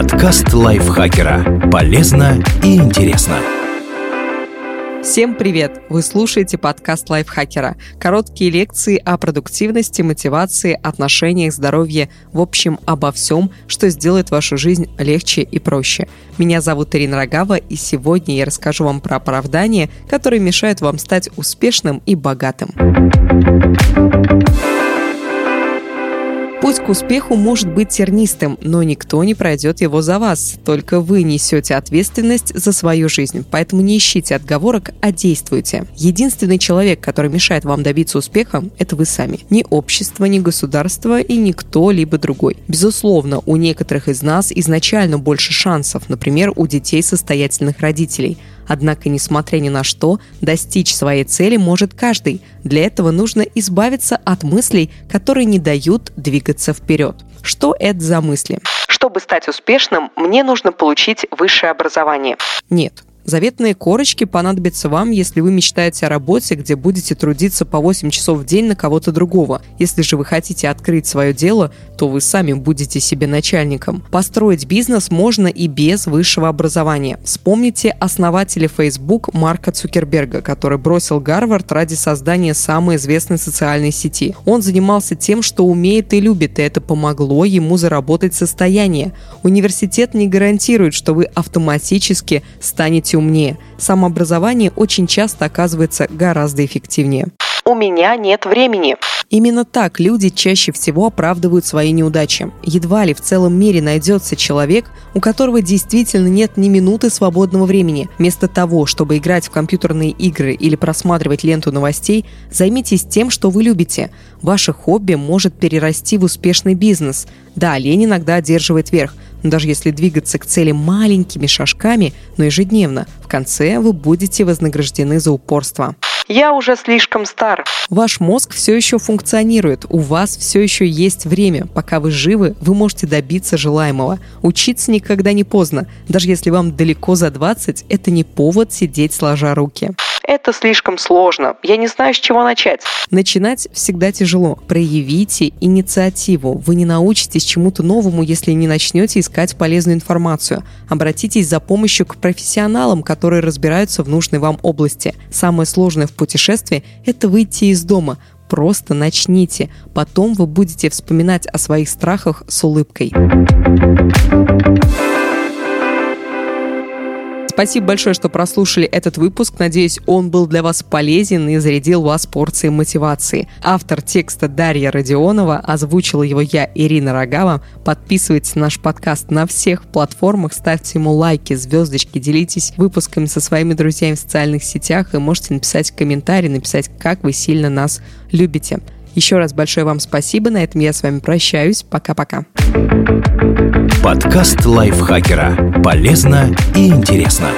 Подкаст лайфхакера. Полезно и интересно. Всем привет! Вы слушаете подкаст лайфхакера. Короткие лекции о продуктивности, мотивации, отношениях, здоровье, в общем, обо всем, что сделает вашу жизнь легче и проще. Меня зовут Ирина Рогава, и сегодня я расскажу вам про оправдания, которые мешают вам стать успешным и богатым. Успеху может быть тернистым, но никто не пройдет его за вас. Только вы несете ответственность за свою жизнь. Поэтому не ищите отговорок, а действуйте. Единственный человек, который мешает вам добиться успеха, это вы сами. Ни общество, ни государство и ни кто-либо другой. Безусловно, у некоторых из нас изначально больше шансов, например, у детей состоятельных родителей – Однако, несмотря ни на что, достичь своей цели может каждый. Для этого нужно избавиться от мыслей, которые не дают двигаться вперед. Что это за мысли? Чтобы стать успешным, мне нужно получить высшее образование. Нет, Заветные корочки понадобятся вам, если вы мечтаете о работе, где будете трудиться по 8 часов в день на кого-то другого. Если же вы хотите открыть свое дело, то вы сами будете себе начальником. Построить бизнес можно и без высшего образования. Вспомните основателя Facebook Марка Цукерберга, который бросил Гарвард ради создания самой известной социальной сети. Он занимался тем, что умеет и любит, и это помогло ему заработать состояние. Университет не гарантирует, что вы автоматически станете умнее. Самообразование очень часто оказывается гораздо эффективнее. У меня нет времени. Именно так люди чаще всего оправдывают свои неудачи. Едва ли в целом мире найдется человек, у которого действительно нет ни минуты свободного времени. Вместо того, чтобы играть в компьютерные игры или просматривать ленту новостей, займитесь тем, что вы любите. Ваше хобби может перерасти в успешный бизнес. Да, лень иногда одерживает верх – даже если двигаться к цели маленькими шажками, но ежедневно, в конце вы будете вознаграждены за упорство. Я уже слишком стар. Ваш мозг все еще функционирует, у вас все еще есть время. Пока вы живы, вы можете добиться желаемого. Учиться никогда не поздно. Даже если вам далеко за 20, это не повод сидеть сложа руки. Это слишком сложно. Я не знаю, с чего начать. Начинать всегда тяжело. Проявите инициативу. Вы не научитесь чему-то новому, если не начнете искать полезную информацию. Обратитесь за помощью к профессионалам, которые разбираются в нужной вам области. Самое сложное в путешествии – это выйти из дома, просто начните. Потом вы будете вспоминать о своих страхах с улыбкой. Спасибо большое, что прослушали этот выпуск. Надеюсь, он был для вас полезен и зарядил вас порцией мотивации. Автор текста Дарья Родионова, озвучила его я, Ирина Рогава. Подписывайтесь на наш подкаст на всех платформах, ставьте ему лайки, звездочки, делитесь выпусками со своими друзьями в социальных сетях и можете написать комментарий, написать, как вы сильно нас любите. Еще раз большое вам спасибо. На этом я с вами прощаюсь. Пока-пока. Подкаст лайфхакера. Полезно и интересно.